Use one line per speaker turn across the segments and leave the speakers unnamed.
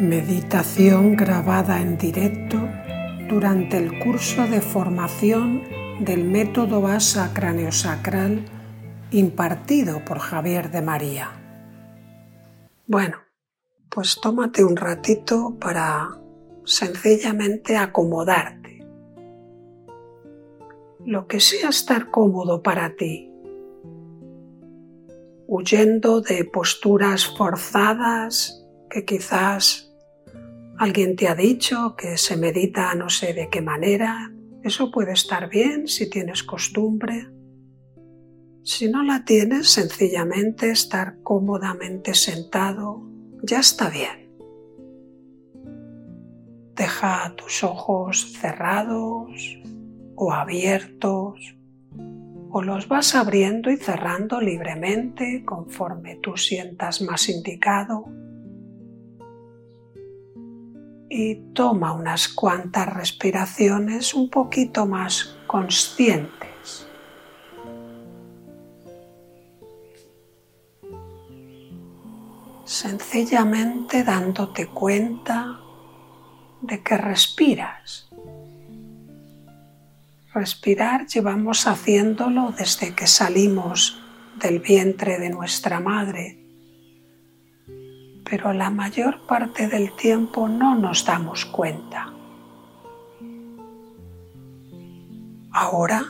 Meditación grabada en directo durante el curso de formación del método ASA craneosacral impartido por Javier de María. Bueno, pues tómate un ratito para sencillamente acomodarte. Lo que sea estar cómodo para ti, huyendo de posturas forzadas que quizás alguien te ha dicho que se medita no sé de qué manera. Eso puede estar bien si tienes costumbre. Si no la tienes, sencillamente estar cómodamente sentado ya está bien. Deja tus ojos cerrados o abiertos o los vas abriendo y cerrando libremente conforme tú sientas más indicado. Y toma unas cuantas respiraciones un poquito más conscientes. Sencillamente dándote cuenta de que respiras Respirar llevamos haciéndolo desde que salimos del vientre de nuestra madre, pero la mayor parte del tiempo no nos damos cuenta. Ahora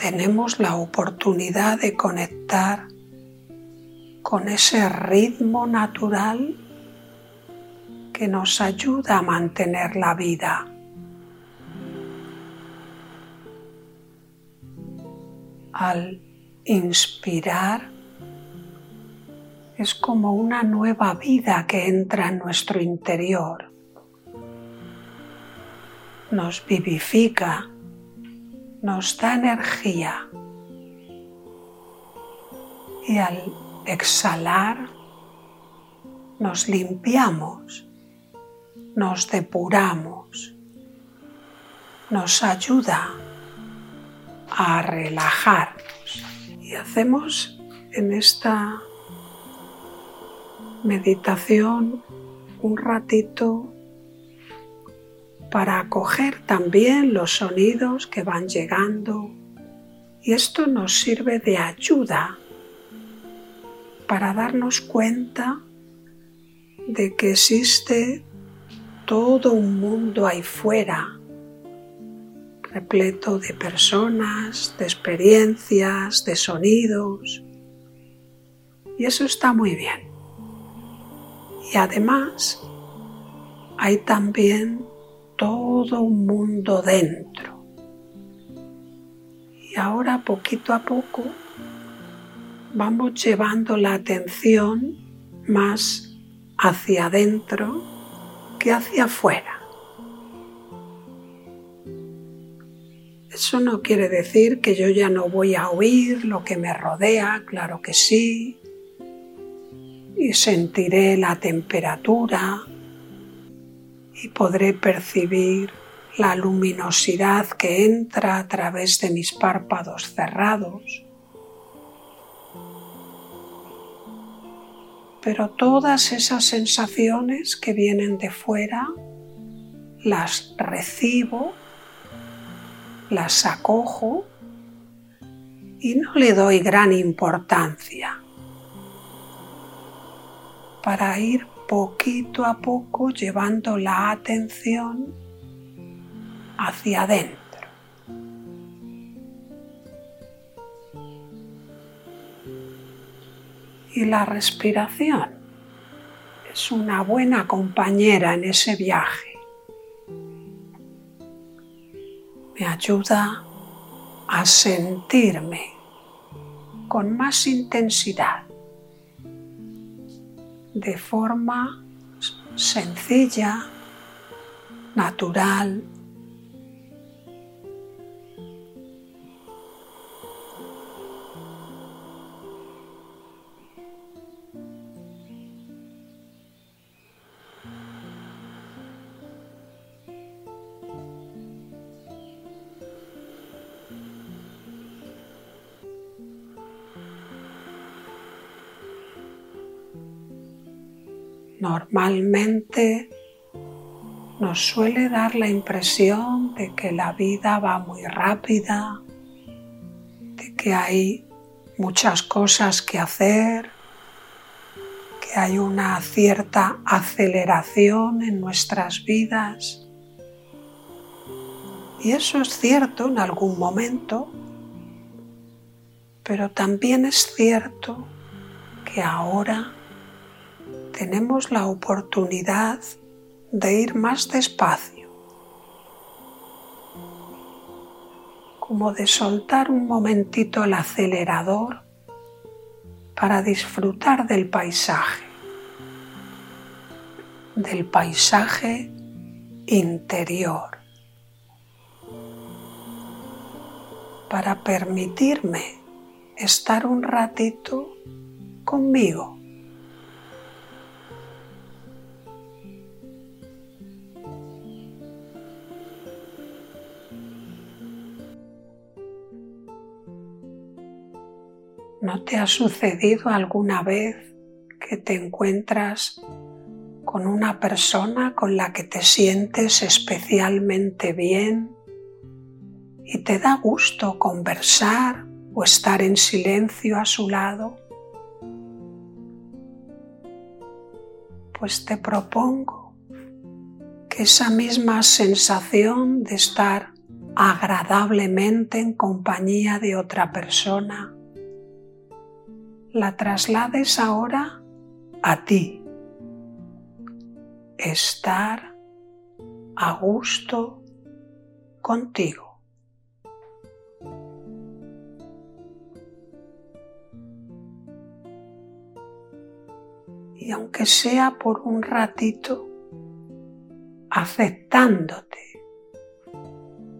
tenemos la oportunidad de conectar con ese ritmo natural que nos ayuda a mantener la vida al inspirar es como una nueva vida que entra en nuestro interior. Nos vivifica, nos da energía y al exhalar nos limpiamos, nos depuramos, nos ayuda a relajarnos. Y hacemos en esta meditación un ratito para acoger también los sonidos que van llegando y esto nos sirve de ayuda para darnos cuenta de que existe todo un mundo ahí fuera repleto de personas, de experiencias, de sonidos. Y eso está muy bien. Y además hay también todo un mundo dentro. Y ahora poquito a poco vamos llevando la atención más hacia adentro que hacia afuera. Eso no quiere decir que yo ya no voy a oír lo que me rodea, claro que sí, y sentiré la temperatura y podré percibir la luminosidad que entra a través de mis párpados cerrados. Pero todas esas sensaciones que vienen de fuera las recibo las acojo y no le doy gran importancia para ir poquito a poco llevando la atención hacia adentro. Y la respiración es una buena compañera en ese viaje. me ayuda a sentirme con más intensidad, de forma sencilla, natural, Normalmente nos suele dar la impresión de que la vida va muy rápida, de que hay muchas cosas que hacer, que hay una cierta aceleración en nuestras vidas. Y eso es cierto en algún momento, pero también es cierto que ahora tenemos la oportunidad de ir más despacio, como de soltar un momentito el acelerador para disfrutar del paisaje, del paisaje interior, para permitirme estar un ratito conmigo. ¿No te ha sucedido alguna vez que te encuentras con una persona con la que te sientes especialmente bien y te da gusto conversar o estar en silencio a su lado? Pues te propongo que esa misma sensación de estar agradablemente en compañía de otra persona la traslades ahora a ti. Estar a gusto contigo. Y aunque sea por un ratito, aceptándote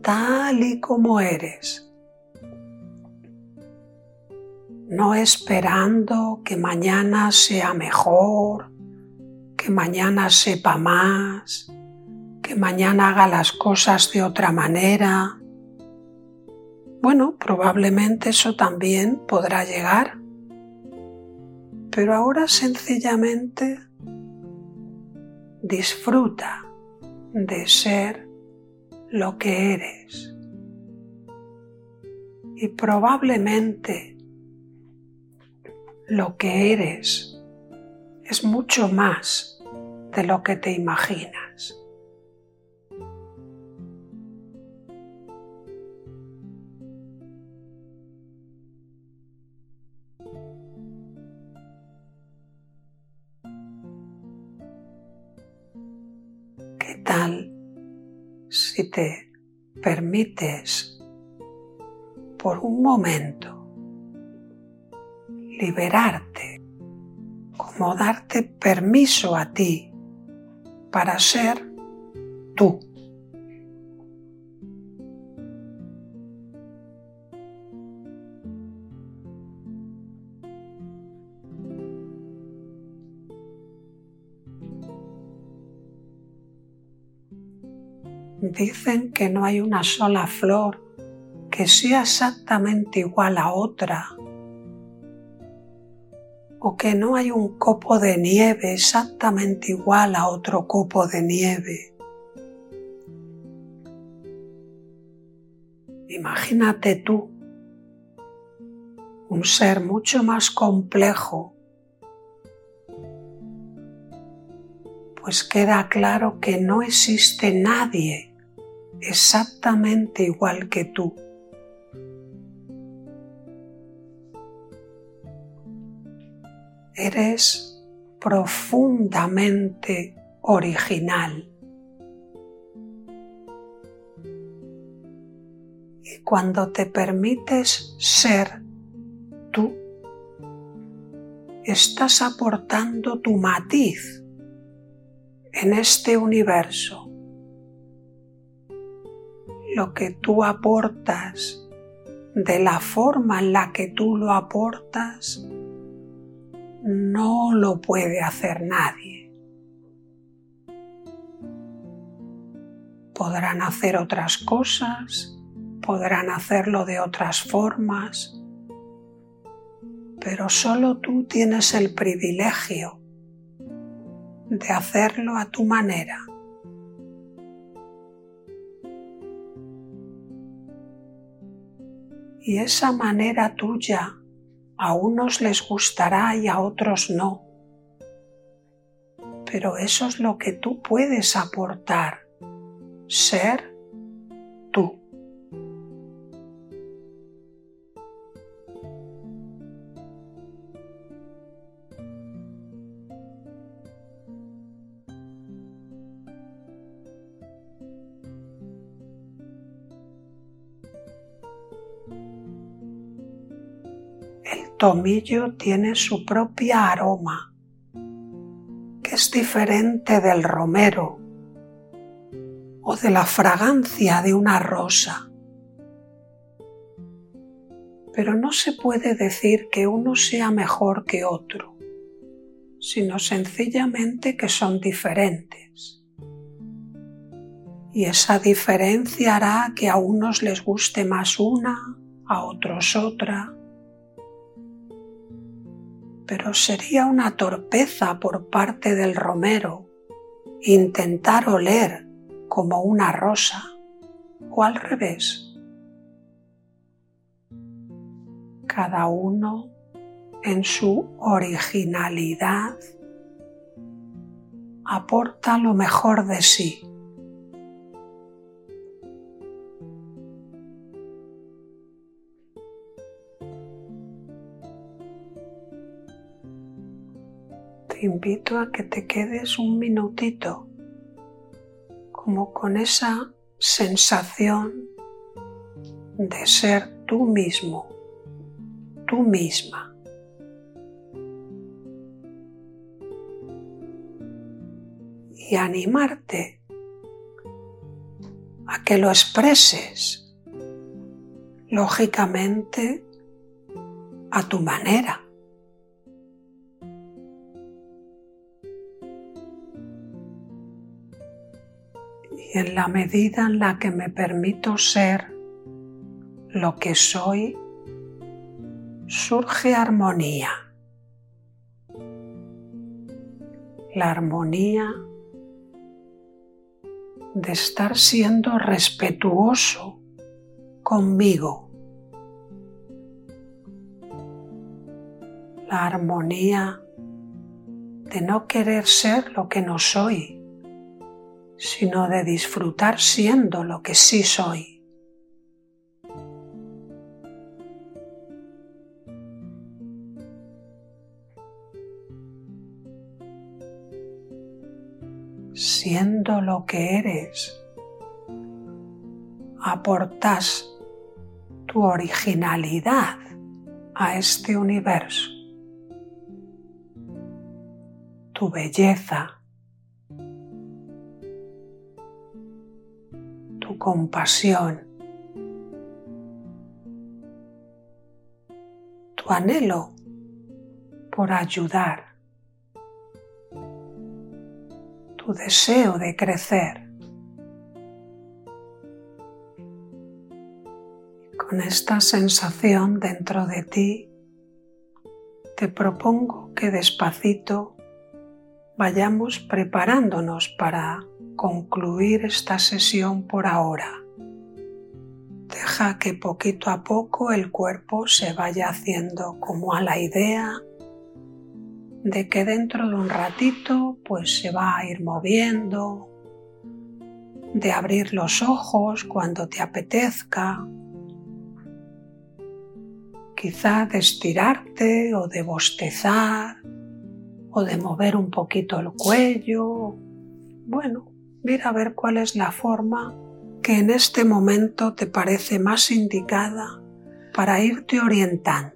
tal y como eres no esperando que mañana sea mejor, que mañana sepa más, que mañana haga las cosas de otra manera. Bueno, probablemente eso también podrá llegar, pero ahora sencillamente disfruta de ser lo que eres. Y probablemente lo que eres es mucho más de lo que te imaginas. ¿Qué tal si te permites por un momento liberarte, como darte permiso a ti para ser tú. Dicen que no hay una sola flor que sea exactamente igual a otra que no hay un copo de nieve exactamente igual a otro copo de nieve. Imagínate tú un ser mucho más complejo, pues queda claro que no existe nadie exactamente igual que tú. Eres profundamente original. Y cuando te permites ser tú, estás aportando tu matiz en este universo. Lo que tú aportas, de la forma en la que tú lo aportas, no lo puede hacer nadie. Podrán hacer otras cosas, podrán hacerlo de otras formas, pero solo tú tienes el privilegio de hacerlo a tu manera. Y esa manera tuya a unos les gustará y a otros no. Pero eso es lo que tú puedes aportar, ser tomillo tiene su propia aroma, que es diferente del romero o de la fragancia de una rosa. Pero no se puede decir que uno sea mejor que otro, sino sencillamente que son diferentes. Y esa diferencia hará que a unos les guste más una, a otros otra, pero sería una torpeza por parte del romero intentar oler como una rosa o al revés. Cada uno en su originalidad aporta lo mejor de sí. Invito a que te quedes un minutito como con esa sensación de ser tú mismo, tú misma. Y animarte a que lo expreses, lógicamente, a tu manera. En la medida en la que me permito ser lo que soy, surge armonía. La armonía de estar siendo respetuoso conmigo. La armonía de no querer ser lo que no soy sino de disfrutar siendo lo que sí soy. Siendo lo que eres, aportas tu originalidad a este universo, tu belleza, compasión, tu anhelo por ayudar, tu deseo de crecer. Con esta sensación dentro de ti, te propongo que despacito vayamos preparándonos para concluir esta sesión por ahora. Deja que poquito a poco el cuerpo se vaya haciendo como a la idea de que dentro de un ratito pues se va a ir moviendo, de abrir los ojos cuando te apetezca, quizá de estirarte o de bostezar o de mover un poquito el cuello. Bueno, mira a ver cuál es la forma que en este momento te parece más indicada para irte orientando.